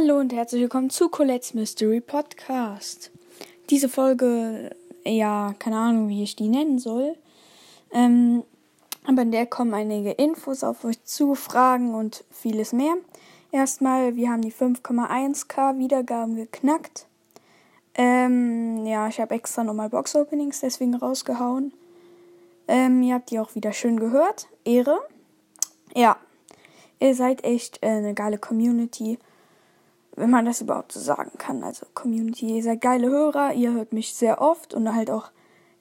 Hallo und herzlich willkommen zu Colette's Mystery Podcast. Diese Folge, ja, keine Ahnung, wie ich die nennen soll. Ähm, aber in der kommen einige Infos auf euch zu, Fragen und vieles mehr. Erstmal, wir haben die 5,1k Wiedergaben geknackt. Ähm, ja, ich habe extra nochmal Box-Openings deswegen rausgehauen. Ähm, ihr habt die auch wieder schön gehört. Ehre. Ja, ihr seid echt äh, eine geile Community wenn man das überhaupt so sagen kann. Also Community, ihr seid geile Hörer, ihr hört mich sehr oft und halt auch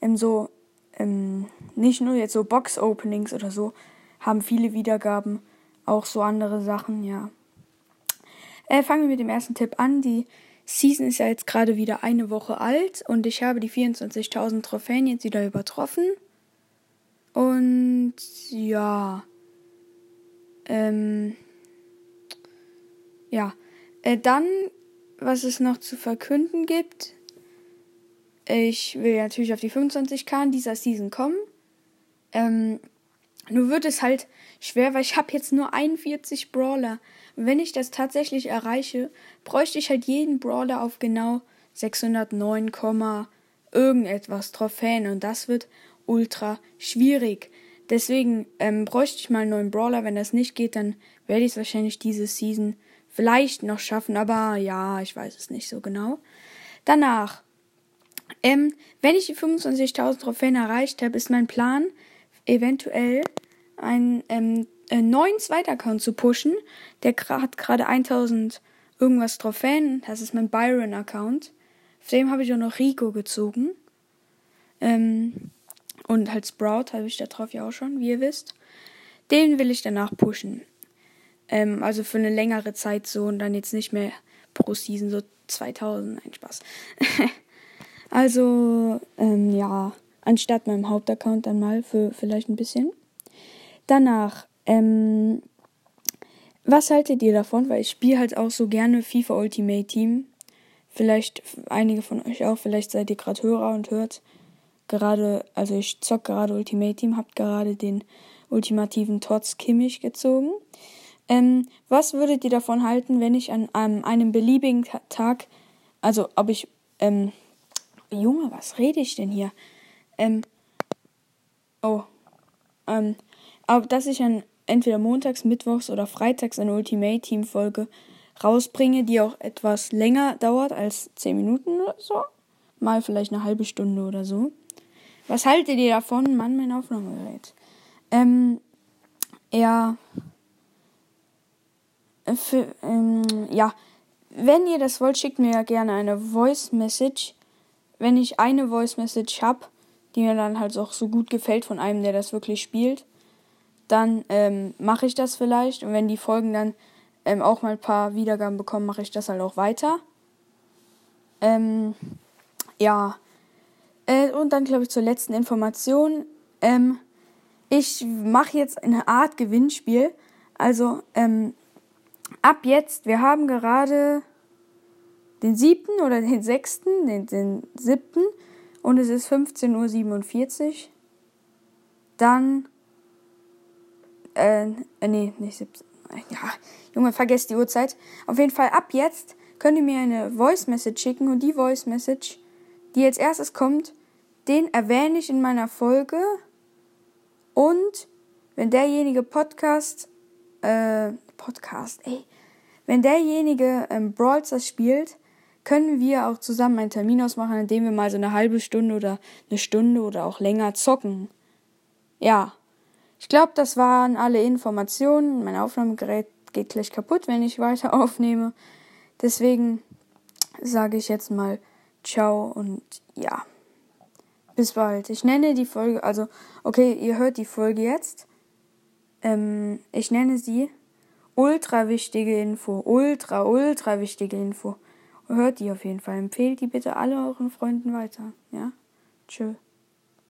ähm, so, ähm, nicht nur jetzt so Box-Openings oder so, haben viele Wiedergaben, auch so andere Sachen, ja. Äh, fangen wir mit dem ersten Tipp an. Die Season ist ja jetzt gerade wieder eine Woche alt und ich habe die 24.000 Trophäen jetzt wieder übertroffen. Und ja, ähm, ja, äh, dann, was es noch zu verkünden gibt. Ich will natürlich auf die 25k in dieser Season kommen. Ähm, nur wird es halt schwer, weil ich habe jetzt nur 41 Brawler. Wenn ich das tatsächlich erreiche, bräuchte ich halt jeden Brawler auf genau 609, irgendetwas Trophäen. Und das wird ultra schwierig. Deswegen ähm, bräuchte ich mal einen neuen Brawler. Wenn das nicht geht, dann werde ich es wahrscheinlich diese Season vielleicht noch schaffen, aber ja, ich weiß es nicht so genau. Danach, ähm, wenn ich die 25.000 Trophäen erreicht habe, ist mein Plan, eventuell einen, ähm, einen neuen Zweitaccount zu pushen. Der hat gerade 1000 irgendwas Trophäen. Das ist mein Byron-Account. Auf dem habe ich auch noch Rico gezogen. Ähm, und halt Sprout habe ich da drauf ja auch schon, wie ihr wisst. Den will ich danach pushen. Ähm, also für eine längere Zeit so und dann jetzt nicht mehr pro Season so 2000. Ein Spaß. also, ähm, ja, anstatt meinem Hauptaccount dann mal für vielleicht ein bisschen. Danach, ähm, was haltet ihr davon? Weil ich spiele halt auch so gerne FIFA Ultimate Team. Vielleicht einige von euch auch, vielleicht seid ihr gerade Hörer und hört gerade, also ich zock gerade Ultimate Team, habt gerade den ultimativen Tots Kimmich gezogen. Ähm, was würdet ihr davon halten, wenn ich an, an einem beliebigen Tag, also ob ich, ähm, Junge, was rede ich denn hier? Ähm, oh, ähm, aber dass ich an entweder montags, mittwochs oder freitags eine Ultimate Team Folge rausbringe, die auch etwas länger dauert als 10 Minuten oder so. Mal vielleicht eine halbe Stunde oder so. Was haltet ihr davon? Mann, mein Aufnahmegerät. Ähm, ja für, ähm, ja, wenn ihr das wollt, schickt mir ja gerne eine Voice Message. Wenn ich eine Voice Message habe, die mir dann halt auch so gut gefällt von einem, der das wirklich spielt, dann ähm, mache ich das vielleicht. Und wenn die Folgen dann ähm, auch mal ein paar Wiedergaben bekommen, mache ich das halt auch weiter. Ähm, ja. Äh, und dann glaube ich zur letzten Information. Ähm, ich mache jetzt eine Art Gewinnspiel. Also, ähm, ab jetzt, wir haben gerade den siebten oder den sechsten, den, den siebten und es ist 15.47 Uhr. Dann, äh, äh, nee, nicht 17. Ja, Junge, vergesst die Uhrzeit. Auf jeden Fall ab jetzt könnt ihr mir eine Voice Message schicken und die Voice Message, die als erstes kommt, den erwähne ich in meiner Folge. Und wenn derjenige Podcast, äh, Podcast, ey, wenn derjenige ähm, Brawl Stars spielt, können wir auch zusammen einen Termin ausmachen, in dem wir mal so eine halbe Stunde oder eine Stunde oder auch länger zocken. Ja, ich glaube, das waren alle Informationen. Mein Aufnahmegerät geht gleich kaputt, wenn ich weiter aufnehme. Deswegen sage ich jetzt mal ciao und ja. Bis bald. Ich nenne die Folge, also, okay, ihr hört die Folge jetzt. Ähm, ich nenne sie ultra wichtige Info. Ultra, ultra wichtige Info. Hört die auf jeden Fall. Empfehlt die bitte alle euren Freunden weiter. Ja? Tschö.